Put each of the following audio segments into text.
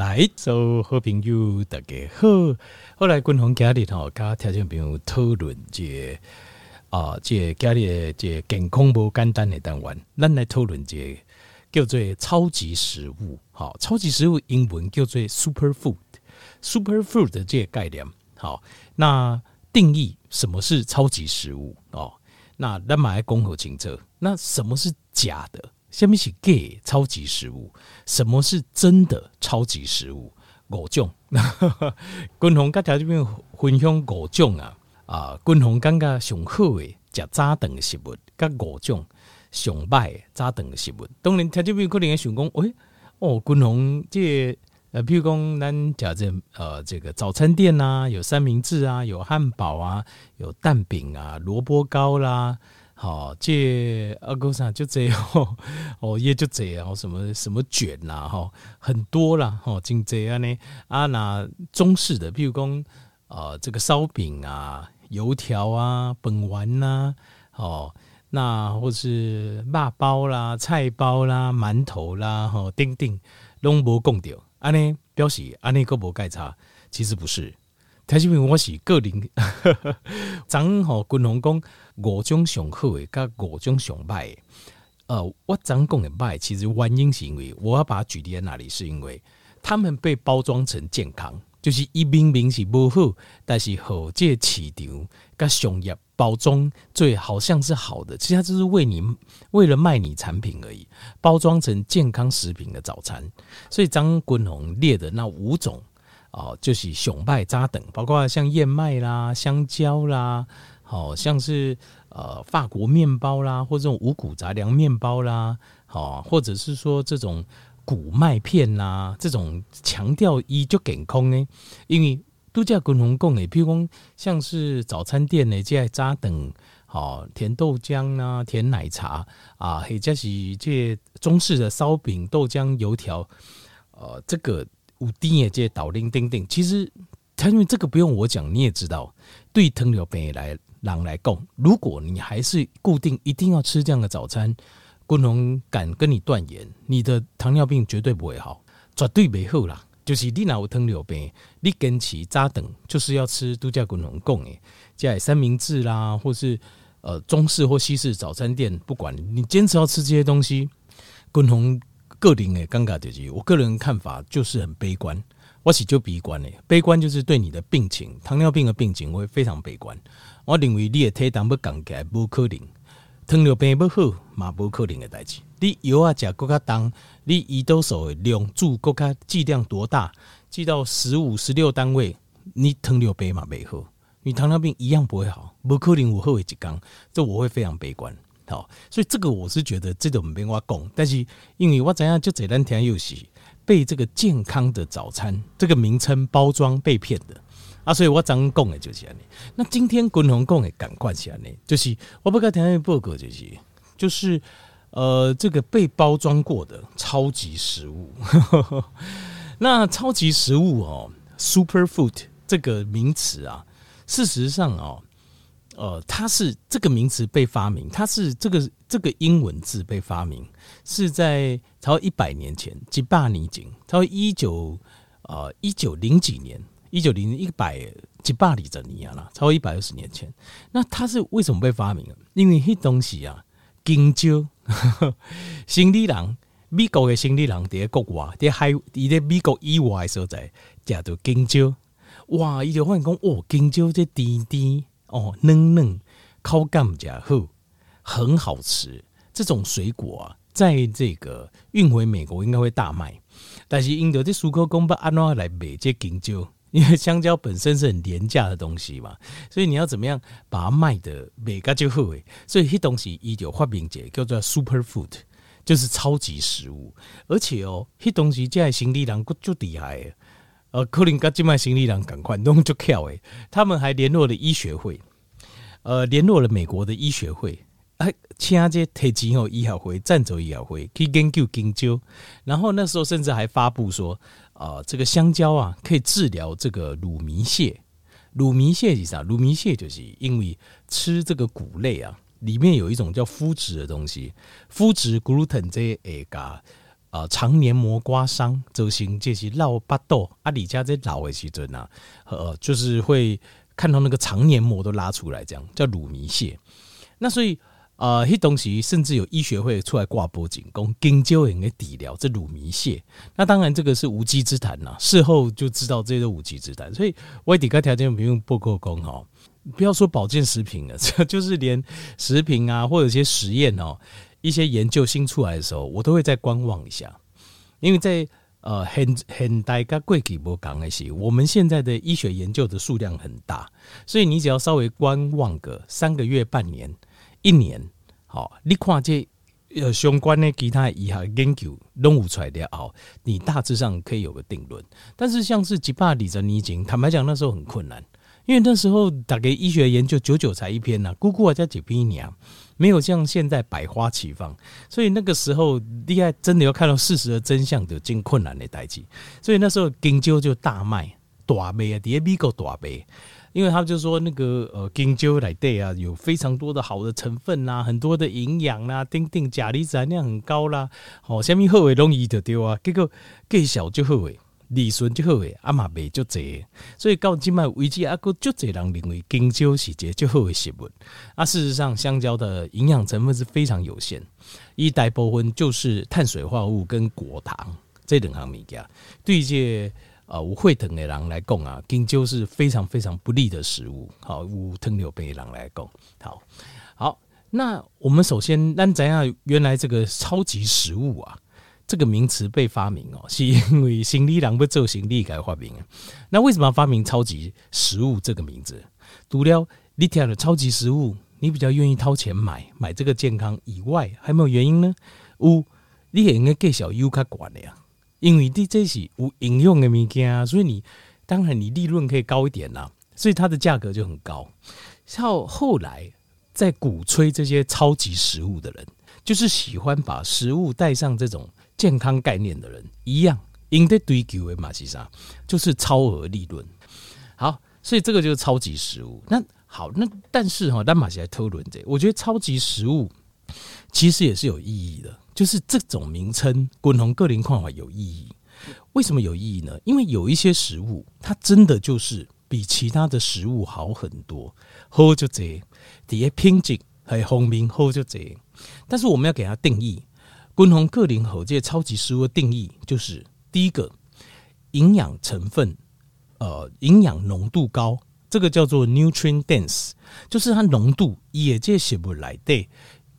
来，做好朋友大家好。后来军宏家里头，跟听众朋友讨论这啊，这家里这健康不简单的单元，咱来讨论这叫做超级食物。好，超级食物英文叫做 superfood，superfood 的这个概念。好，那定义什么是超级食物哦？那咱马来公和清楚。那什么是假的？什么是假超级食物？什么是真的超级食物？五种，军宏甲条这边分享五种啊啊！军宏感觉上好诶，食早顿的食物，甲五种上歹诶早顿的食物。当然，条这边可能会想讲，诶、欸，哦，军宏这、呃，譬如讲咱讲这呃，这个早餐店啊，有三明治啊，有汉堡啊，有蛋饼啊，萝卜糕啦。好，这阿哥啥就这样哦，也就这样，什么什么卷呐，哈，很多啦，哈，就这样呢。啊，那中式的，譬如讲，呃，这个烧饼啊、油条啊、本丸呐，哦，那或是肉包啦、菜包啦、馒头啦，哈，丁丁拢无讲到，安尼表示安尼个无盖差，其实不是。台视频我是个人，张吼军宏讲五种上好诶，甲五种上歹诶。呃，我张讲的歹，其实原因是因为我要把它举例在哪里，是因为他们被包装成健康，就是一明明是不好，但是好这市场甲商业包装最好像是好的，其实它就是为你为了卖你产品而已，包装成健康食品的早餐。所以张军宏列的那五种。哦，就是熊拜扎等，包括像燕麦啦、香蕉啦，好像是呃法国面包啦，或这种五谷杂粮面包啦，好，或者是说这种谷麦片啦，这种强调一就健康呢，因为度假共同供诶，譬如说像是早餐店呢，这扎等，好甜豆浆啊、甜奶茶啊，或者是这中式的烧饼、豆浆、油条，呃，这个。五丁也接导铃钉钉，其实因为这个不用我讲，你也知道，对糖尿病来人来讲，如果你还是固定一定要吃这样的早餐，军宏敢跟你断言，你的糖尿病绝对不会好，绝对没好啦。就是你哪有糖尿病，你坚持早顿就是要吃度假军宏讲诶，加三明治啦，或是呃中式或西式早餐店，不管你坚持要吃这些东西，军宏。个人的尴尬就是，我个人看法就是很悲观。我是就悲观的，悲观就是对你的病情，糖尿病的病情会非常悲观。我认为你的体重要降起来不可能，糖尿病要好嘛不可能的代志。你药啊食更加重，你胰岛素的量注更加剂量多大，剂到十五、十六单位，你糖尿病嘛没好，你糖尿病一样不会好，不可能有好的一天，这我会非常悲观。好，所以这个我是觉得这种没话讲，但是因为我怎样就这两天又是被这个健康的早餐这个名称包装被骗的啊，所以我怎讲的就是这样。那今天滚红讲的感官是这样，就是我不该听的报告就是就是呃这个被包装过的超级食物。那超级食物哦，superfood 这个名词啊，事实上哦。呃，它是这个名词被发明，它是这个这个英文字被发明是在超一百年前，几百年前，超一九呃一九零几年，一九零一百几百里整年了，超过一百二十年前。那它是为什么被发明？因为那东西啊，香蕉，生理人，美国的生理人在国外，在海，伫在美国以外的所在叫做香蕉。哇，伊就发现讲，哦，香蕉这甜甜。哦，嫩嫩，口感比较好，很好吃。这种水果啊，在这个运回美国应该会大卖。但是印度的出口工不安怎来卖这香蕉？因为香蕉本身是很廉价的东西嘛，所以你要怎么样把它卖的每个就好诶。所以这东西伊就发明者叫做 superfood，就是超级食物。而且哦，这东西在心理上就厉害。呃，可能跟静脉心理人赶快弄就巧诶，他们还联络了医学会，呃，联络了美国的医学会，哎，请这提前后医学会、赞助医学会去研究研究，然后那时候甚至还发布说，啊、这个香蕉啊可以治疗这个乳糜泻。乳糜泻是啥？乳糜泻就是因为吃这个谷类啊，里面有一种叫麸质的东西，麸质 gluten 这个。呃肠黏膜刮伤，造成这些老巴豆啊，你家这老的时阵啊，呃，就是会看到那个肠黏膜都拉出来，这样叫乳糜泻。那所以。啊，迄东西甚至有医学会出来挂脖颈，讲金蕉也可以治疗这乳糜泻。那当然这个是无稽之谈呐，事后就知道这些都无稽之谈。所以外底个条件不用不够工哈，不要说保健食品了，这就是连食品啊，或者一些实验哦，一些研究新出来的时候，我都会再观望一下。因为在呃很很大个贵体波讲的是，我们现在的医学研究的数量很大，所以你只要稍微观望个三个月、半年。一年，好，你看这呃相关的其他医学研究弄不出来的哦，你大致上可以有个定论。但是像是吉巴里泽尼金，坦白讲那时候很困难，因为那时候大概医学研究九九才一篇呐、啊，姑姑啊加几篇年，没有像现在百花齐放，所以那个时候厉害真的要看到事实的真相的真困难的代际，所以那时候研究就大卖大卖啊，底下美国大卖。因为他就说那个呃，金蕉来对啊，有非常多的好的成分呐，很多的营养啦，丁丁钾离子含量很高啦。哦，虾米后尾容易就丢啊，结果更小就后尾，利润就后尾，阿妈卖就济，所以到今麦为止，阿个就济人认为金蕉是个就后尾食物。啊，事实上，香蕉的营养成分是非常有限，一大部分就是碳水化合物跟果糖这两项物件，对这。啊，有血糖的人来讲啊，金蕉是非常非常不利的食物。好，有糖尿病的人来讲，好好。那我们首先，咱知影原来这个超级食物啊，这个名词被发明哦，是因为行李人不做行李改发明。那为什么要发明超级食物这个名字？除了你听了超级食物，你比较愿意掏钱买买这个健康以外，还有没有原因呢？有，你也应该介绍优卡管的呀。因为这这是有营养的物件，所以你当然你利润可以高一点啦，所以它的价格就很高。到后来在鼓吹这些超级食物的人，就是喜欢把食物带上这种健康概念的人一样，应该追求的嘛，其实就是超额利润。好，所以这个就是超级食物。那好，那但是哈，但马西来讨论这，我觉得超级食物其实也是有意义的。就是这种名称，滚红个人看法有意义。为什么有意义呢？因为有一些食物，它真的就是比其他的食物好很多，喝就这，底下品质还风味好就这。但是我们要给它定义，滚红个人和这些超级食物的定义就是：第一个，营养成分，呃，营养浓度高，这个叫做 nutrient dense，就是它浓度也这些不来对。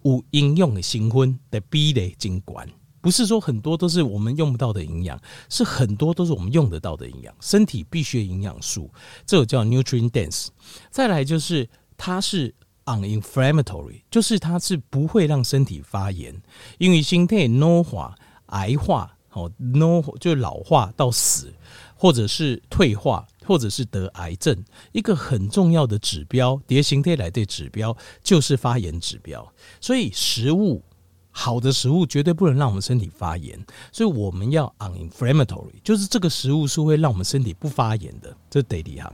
有应用的新婚的比例真高，不是说很多都是我们用不到的营养，是很多都是我们用得到的营养，身体必须的营养素，这个叫 nutrient dense。再来就是它是 uninflammatory，就是它是不会让身体发炎，因为身体老化、癌化，哦，no 就老化到死，或者是退化。或者是得癌症，一个很重要的指标，叠形态来的指标就是发炎指标。所以食物好的食物绝对不能让我们身体发炎，所以我们要 uninflammatory，就是这个食物是会让我们身体不发炎的。这是第二项。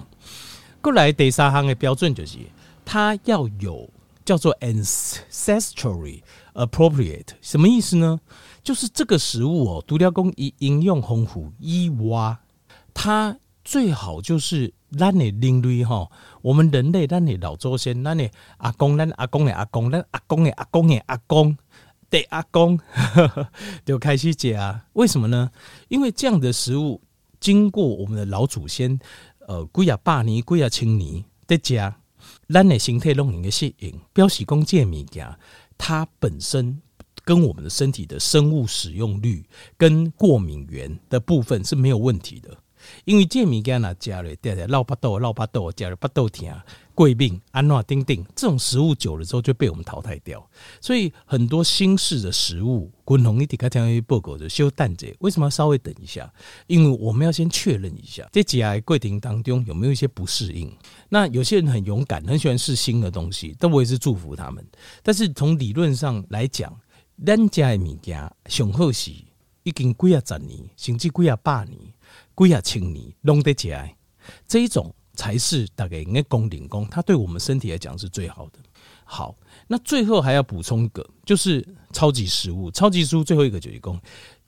过来第三行的标准就是它要有叫做 ancestrally appropriate，什么意思呢？就是这个食物哦，独料工以应用丰富以外，它。最好就是咱的邻类哈，我们人类咱的老祖先，咱的阿公，咱阿公的阿公，咱阿公的阿公的阿公的阿公，就开始讲啊？为什么呢？因为这样的食物经过我们的老祖先，呃，几啊百年、几啊千年的家，咱的身体弄的适应，表示讲这物件，它本身跟我们的身体的生物使用率跟过敏原的部分是没有问题的。因为这物件呐，加了带来老巴豆、老巴豆，加了巴豆甜、贵病、安诺丁丁，这种食物久了之后就被我们淘汰掉。所以很多新式的食物，滚红一点开天一报告的修蛋者，为什么要稍微等一下？因为我们要先确认一下，这几样柜亭当中有没有一些不适应。那有些人很勇敢，很喜欢试新的东西，但我也是祝福他们。但是从理论上来讲，咱家的物件上好是已经几啊十年，甚至几啊百年。贵啊，请你弄得起来，这一种才是大概应该公领工，它对我们身体来讲是最好的。好，那最后还要补充一个，就是超级食物。超级食物最后一个就是讲，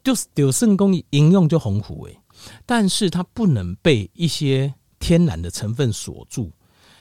就是有肾功应用就丰富诶，但是它不能被一些天然的成分锁住。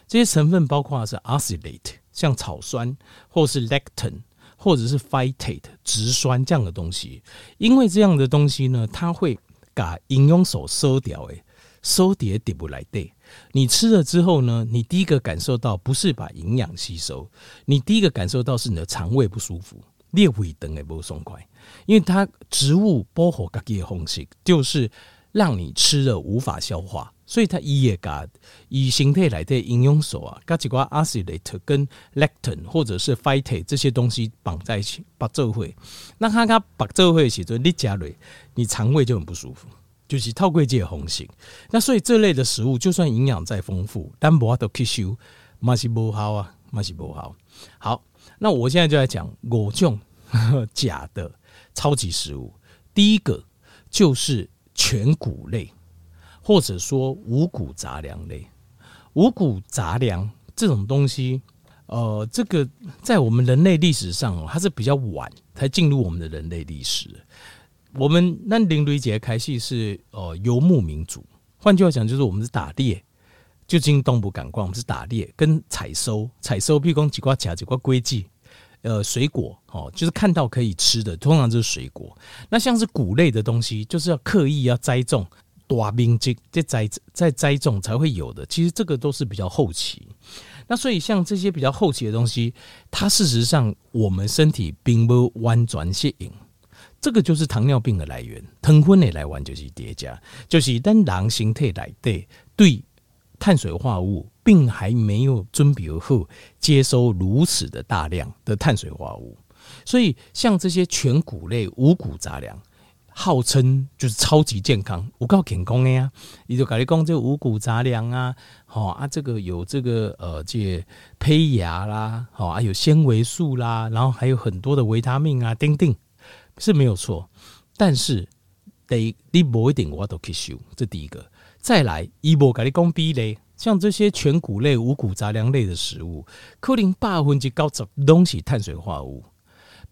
这些成分包括是 oxalate，像草酸，或是 lacton，或者是 phytate 植酸这样的东西。因为这样的东西呢，它会把营养素收掉，诶，收碟碟不来对。你吃了之后呢，你第一个感受到不是把营养吸收，你第一个感受到是你的肠胃不舒服，裂胃等也不松快，因为它植物保护自己的方式就是让你吃了无法消化，所以它伊也把以形态来的营养素啊，跟几挂 oxalate 跟 lactone 或者是 phytate 这些东西绑在一起，把这会，那它它把这会写作你加瑞，你肠胃就很不舒服。就是透过这个方式，那所以这类的食物就算营养再丰富，但无法度吸收，嘛是无好啊，嘛是无好。好，那我现在就来讲五种 假的超级食物。第一个就是全谷类，或者说五谷杂粮类。五谷杂粮这种东西，呃，这个在我们人类历史上，它是比较晚才进入我们的人类历史。我们那林瑞杰开戏是呃游牧民族，换句话讲就是我们是打猎，就进东部感官，我们是打猎跟采收，采收譬如讲几瓜卡几瓜龟记，呃水果哦，就是看到可以吃的，通常就是水果。那像是谷类的东西，就是要刻意要栽种，大面积再栽再栽种才会有的。其实这个都是比较后期。那所以像这些比较后期的东西，它事实上我们身体并不完全适应。这个就是糖尿病的来源，糖分的来源就是叠加，就是当人形态来对对碳水化合物，并还没有准备后接收如此的大量的碳水化合物，所以像这些全谷类、五谷杂粮，号称就是超级健康，我告健康的呀，你就跟你讲这五谷杂粮啊，好啊，这个有这个呃这胚芽啦，好啊有纤维素啦，然后还有很多的维他命啊，丁丁。是没有错，但是得你某一点我都可以修，这第一个。再来，一波给你讲比例，像这些全谷类、五谷杂粮类的食物，可能百分之九十拢是碳水化合物，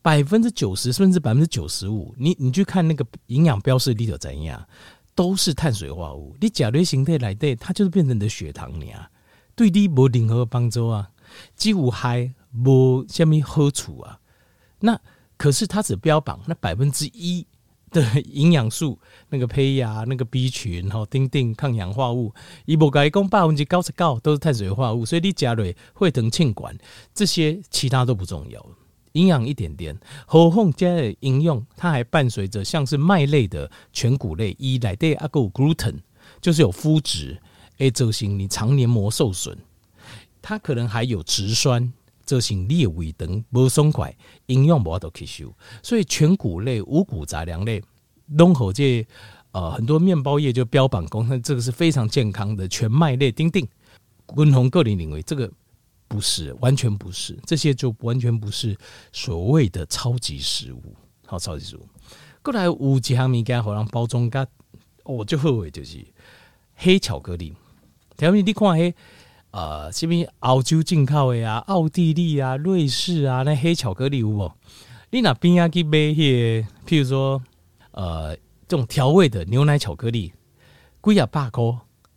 百分之九十甚至百分之九十五，你你去看那个营养标示里头怎样，都是碳水化合物。你甲类形态来对，它就是变成你的血糖量，对你没任何帮助啊，几乎还没什么好处啊。那可是它只标榜那百分之一的营养素，那个胚芽、那个 B 群、然后丁丁抗氧化物，一波改共百分之九十九都是碳水化合物，所以你加瑞会等气管。这些其他都不重要，营养一点点。何况加的应用，它还伴随着像是麦类的全谷类，一来对阿个 gluten 就是有麸质，诶，造成你肠黏膜受损，它可能还有植酸。这型列为等不松快，营养不都吸收，所以全谷类、五谷杂粮类，东口这呃很多面包业就标榜说这个是非常健康的全麦类，丁丁。温红个人认为这个不是，完全不是，这些就完全不是所谓的超级食物。好，超级食物。过来有几项物件好像包装甲，我就后悔就是黑巧克力。条面你看黑。呃，什么澳洲进口的啊，奥地利啊，瑞士啊，那黑巧克力有无？你那边啊去买些，譬如说，呃，这种调味的牛奶巧克力，贵啊百块，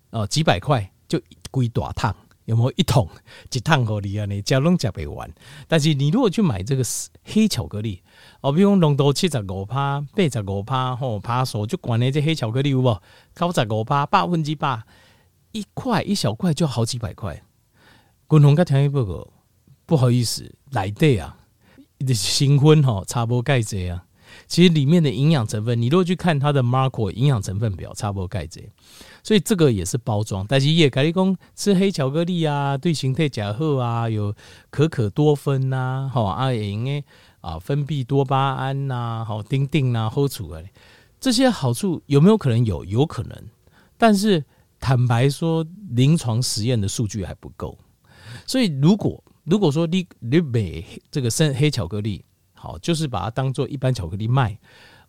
哦，几百块就贵大桶，有没有一桶一桶好利啊？你加拢加不完。但是你如果去买这个黑巧克力，哦，比如讲浓度七十五趴、八十五趴，吼，趴数就管那这黑巧克力有无？九十五趴，百分之百。一块一小块就好几百块，滚红个听一报告，不好意思，来对啊，新婚吼，差不多盖这啊。其实里面的营养成分，你如果去看它的 Marco 营养成分表，差不多盖这。所以这个也是包装，但是也可以讲吃黑巧克力啊，对形态假贺啊，有可可多酚呐，好啊，也应该啊分泌多巴胺呐，好丁丁呐，好处啊，这些好处有没有可能有？有可能，但是。坦白说，临床实验的数据还不够，所以如果如果说你你买这个生黑巧克力，好，就是把它当做一般巧克力卖，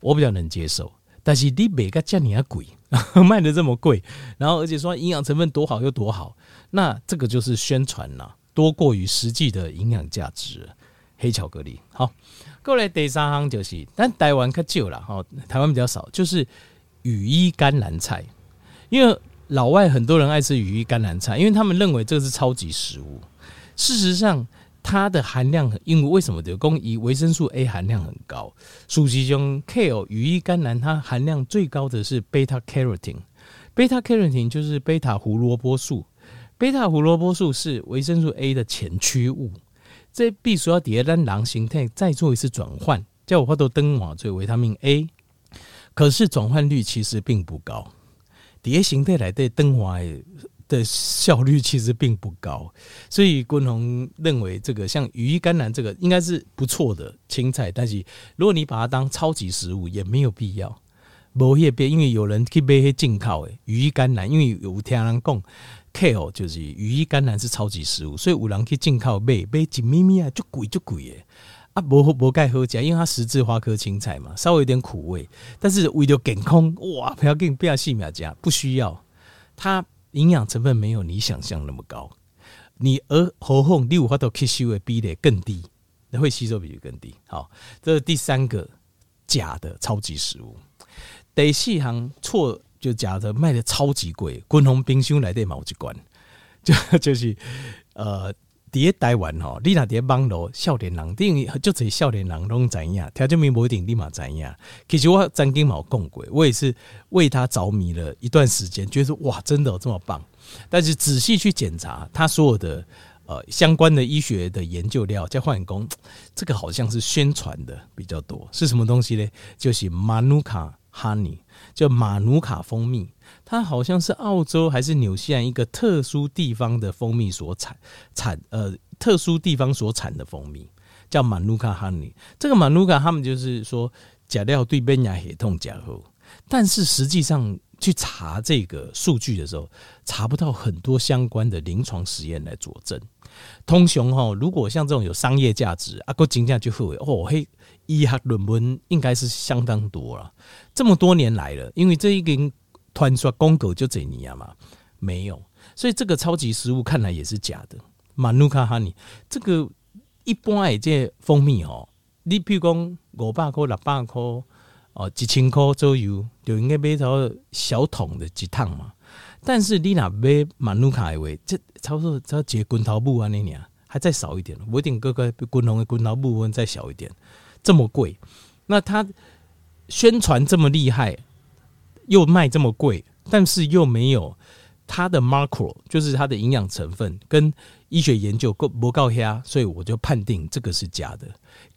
我比较能接受。但是你买个价你还贵，卖的这么贵，然后而且说营养成分多好又多好，那这个就是宣传呐，多过于实际的营养价值。黑巧克力。好，过来第三行就是，但台湾较少了哈，台湾比较少，就是羽衣甘蓝菜。因为老外很多人爱吃羽衣甘蓝菜，因为他们认为这个是超级食物。事实上，它的含量，因为为什么？的？供以维生素 A 含量很高。属其中 Kale 羽衣甘蓝，它含量最高的是贝塔 carotene。贝塔 carotene 就是贝塔胡萝卜素。贝塔胡萝卜素是维生素 A 的前驱物。这必须要叠单囊形态再做一次转换，叫我画到灯瓦最维他命 A。可是转换率其实并不高。叠形态来的灯瓦的效率其实并不高，所以昆宏认为这个像羽衣甘蓝这个应该是不错的青菜，但是如果你把它当超级食物也没有必要。某些别因为有人去买些进口的羽衣甘蓝，因为有听人讲 Kale 就是羽衣甘蓝是超级食物，所以有人去进口买买一咪咪啊，就贵就贵诶。啊，无无盖好食，因为它十字花科青菜嘛，稍微有点苦味，但是为了健康，哇，不要紧，不要细苗加，不需要它。营养成分没有你想象那么高，你而喉咙第五花豆吸收的比例更低，会吸收比例更低。好，这是第三个假的超级食物。第四行错就假的卖的超级贵，滚红冰箱来的毛一罐，就就是呃。伫台湾吼，你若伫网络少年人，等于就这少年人拢知影，条件面不一定立马知影。其实我曾经冇讲过，我也是为他着迷了一段时间，觉得哇，真的有这么棒。但是仔细去检查他所有的呃相关的医学的研究料，再换工，这个好像是宣传的比较多。是什么东西呢？就是马努卡 honey，叫马努卡蜂蜜。它好像是澳洲还是纽西兰一个特殊地方的蜂蜜所产产呃特殊地方所产的蜂蜜叫马努卡哈尼。这个马努卡他们就是说假料对边牙血痛假后，但是实际上去查这个数据的时候，查不到很多相关的临床实验来佐证。通雄哈，如果像这种有商业价值啊，个金价就会哦嘿，医学论文应该是相当多了。这么多年来了，因为这一根。传说公狗就这样嘛？没有，所以这个超级食物看来也是假的。马努卡哈尼这个一般诶，这蜂蜜哦，你比如讲五百块、六百块哦，几千块左右就应该买到小桶的几趟嘛。但是你那买马努卡的话，这差不多才几滚头布啊那年还再少一点，我一定哥哥滚龙的滚头布再小一点，这么贵，那他宣传这么厉害。又卖这么贵，但是又没有它的 macro，就是它的营养成分跟医学研究够不够黑，所以我就判定这个是假的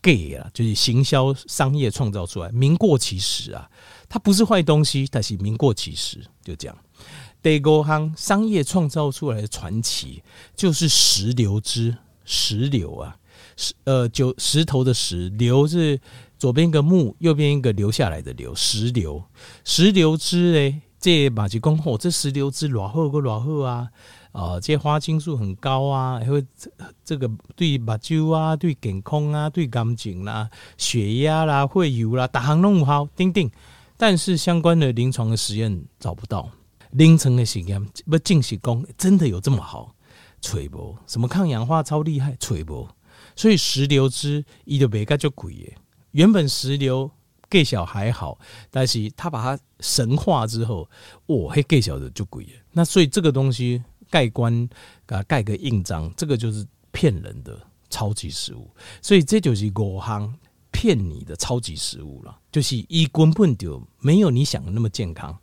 ，gay 啊，就是行销商业创造出来，名过其实啊，它不是坏东西，但是名过其实，就这样。第五行商业创造出来的传奇就是石榴汁，石榴啊，石呃就石头的石榴是。左边一个木，右边一个留下来的留，石榴，石榴汁嘞，这马吉公吼，这石榴汁偌好个偌好啊，啊，这花青素很高啊，还会这个对目睭啊，对健康啊，对感情啦，血压啦，会油啦，大行拢有效，丁丁。但是相关的临床的实验找不到，临床的实验不进行讲，真的有这么好？吹不？什么抗氧化超厉害？吹不？所以石榴汁伊就卖个就贵耶。原本石榴盖小还好，但是他把它神化之后，哇，嘿盖小的就贵了。那所以这个东西盖棺啊盖个印章，这个就是骗人的超级食物。所以这就是五行骗你的超级食物了，就是一根本就没有你想的那么健康，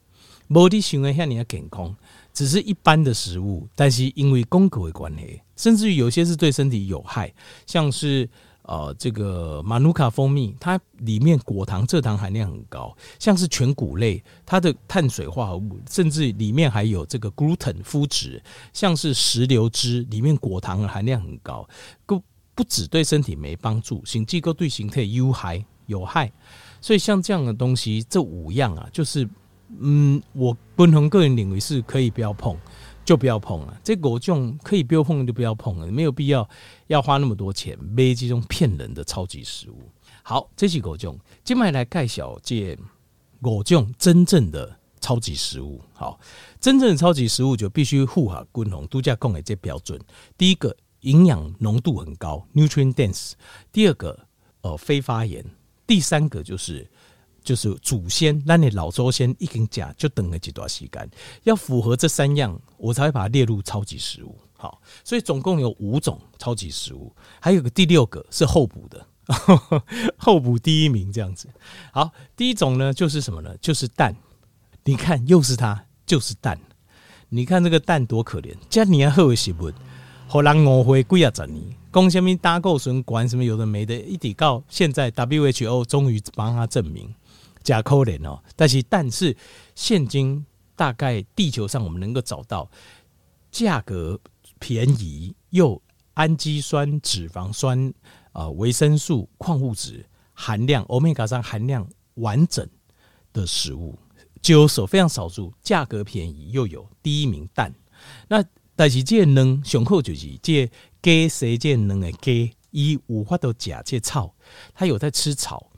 没你想的像你的健康，只是一般的食物，但是因为功格的关系，甚至于有些是对身体有害，像是。呃，这个马努卡蜂蜜，它里面果糖、蔗糖含量很高，像是全谷类，它的碳水化合物，甚至里面还有这个 gluten 麸质，像是石榴汁，里面果糖的含量很高，不不只对身体没帮助，甚至对形态有害有害。所以像这样的东西，这五样啊，就是嗯，我不同个人认为是可以不要碰。就不要碰了，这果种可以不要碰就不要碰了，没有必要要花那么多钱买这种骗人的超级食物。好，这是果种，接下来介绍这果种真正的超级食物。好，真正的超级食物就必须符合均衡度假供给这标准。第一个营养浓度很高，nutrient dense。第二个，呃，非发炎。第三个就是就是祖先，那你老祖先一根甲就等了几段时间，要符合这三样，我才会把它列入超级食物。好，所以总共有五种超级食物，还有个第六个是候补的，候补第一名这样子。好，第一种呢就是什么呢？就是蛋。你看，又是它，就是蛋。你看这个蛋多可怜，这年好食物，后人误会几啊十年。讲什么胆固醇管什么有的没的，一提到现在 WHO 终于帮他证明假可怜哦。但是蛋是现今大概地球上我们能够找到价格便宜又氨基酸、脂肪酸啊、维生素、矿物质含量、欧米伽三含量完整的食物，就有所非常少数，价格便宜又有第一名蛋。那但是这能雄厚就是这。鸡谁见能诶？鸡一五花都假借草，它有在吃草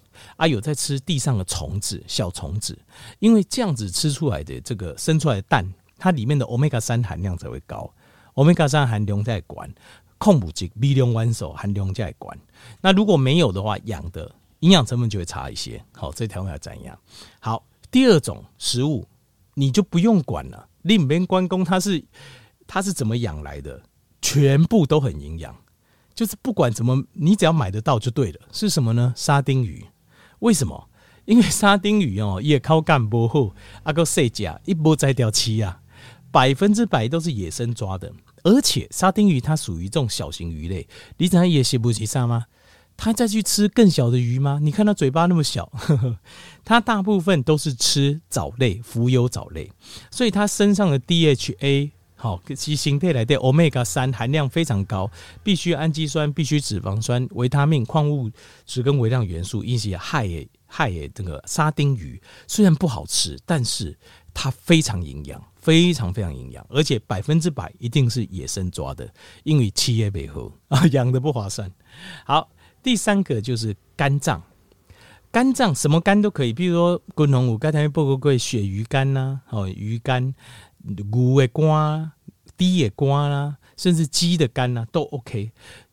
啊，有在吃地上的虫子、小虫子，因为这样子吃出来的这个生出来的蛋，它里面的欧米伽三含量才会高，欧米伽三含量在管，矿物质、微量元素含量在管。那如果没有的话，养的营养成分就会差一些。好，这条要怎样？好，第二种食物你就不用管了，另边关公他是他是怎么养来的？全部都很营养，就是不管怎么，你只要买得到就对了。是什么呢？沙丁鱼。为什么？因为沙丁鱼哦，也靠干不好，阿个细甲一波摘掉七啊，百分之百都是野生抓的。而且沙丁鱼它属于这种小型鱼类，你怎样也洗不起沙吗？它再去吃更小的鱼吗？你看它嘴巴那么小，呵呵，它大部分都是吃藻类、浮游藻类，所以它身上的 DHA。好，其形态来的欧米伽三含量非常高，必须氨基酸、必须脂肪酸、维他命、矿物质跟微量元素，一些害也害也。这个沙丁鱼虽然不好吃，但是它非常营养，非常非常营养，而且百分之百一定是野生抓的，因为企业背后啊养的不划算。好，第三个就是肝脏，肝脏什么肝都可以，比如说滚龙五刚才报告过鳕鱼肝呐、啊，哦鱼肝。牛的肝、鸡的肝啦，甚至鸡的肝呐，都 OK。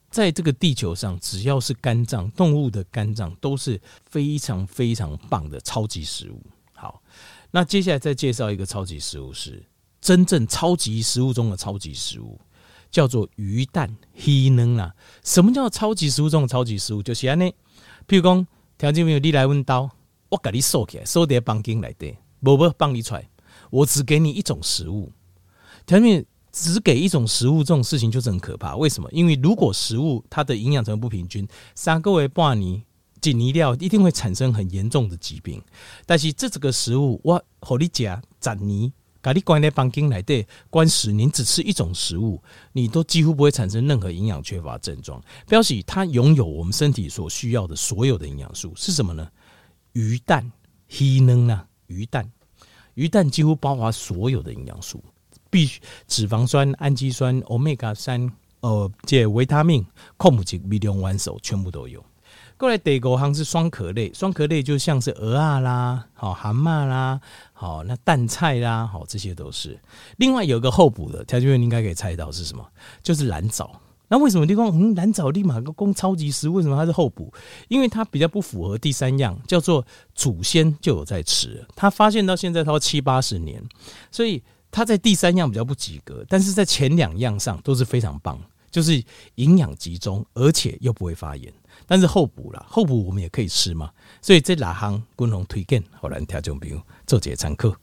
在这个地球上，只要是肝脏，动物的肝脏都是非常非常棒的超级食物。好，那接下来再介绍一个超级食物，是真正超级食物中的超级食物，叫做鱼蛋鱼卵啦。什么叫超级食物中的超级食物？就是安尼，譬如讲，条件没有你来问刀，我给你收起来，收在房间里底，无无放你出来。我只给你一种食物，条面只给一种食物，这种事情就是很可怕。为什么？因为如果食物它的营养成分不平均，三个月半年紧泥料一定会产生很严重的疾病。但是这这个食物，我和你讲，十年，把你关在房间里对，关十年，只吃一种食物，你都几乎不会产生任何营养缺乏症状。表示它拥有我们身体所需要的所有的营养素是什么呢？鱼蛋、鱼卵啊，鱼蛋。鱼蛋几乎包括所有的营养素，必须脂肪酸、氨基酸、欧米伽三，呃，这维他命、矿物质、微量元素全部都有。过来第五行是双壳类，双壳类就像是鹅啊啦、好蛤蟆啦、好那淡菜啦，好这些都是。另外有一个候补的，条件员应该可以猜到是什么，就是蓝藻。那为什么地方嗯蓝藻立马个攻超级食？为什么它是候补？因为它比较不符合第三样，叫做祖先就有在吃。他发现到现在，它七八十年，所以他在第三样比较不及格，但是在前两样上都是非常棒，就是营养集中，而且又不会发炎。但是候补啦，候补我们也可以吃嘛。所以这两行共同推荐，好来调整比如做这参考。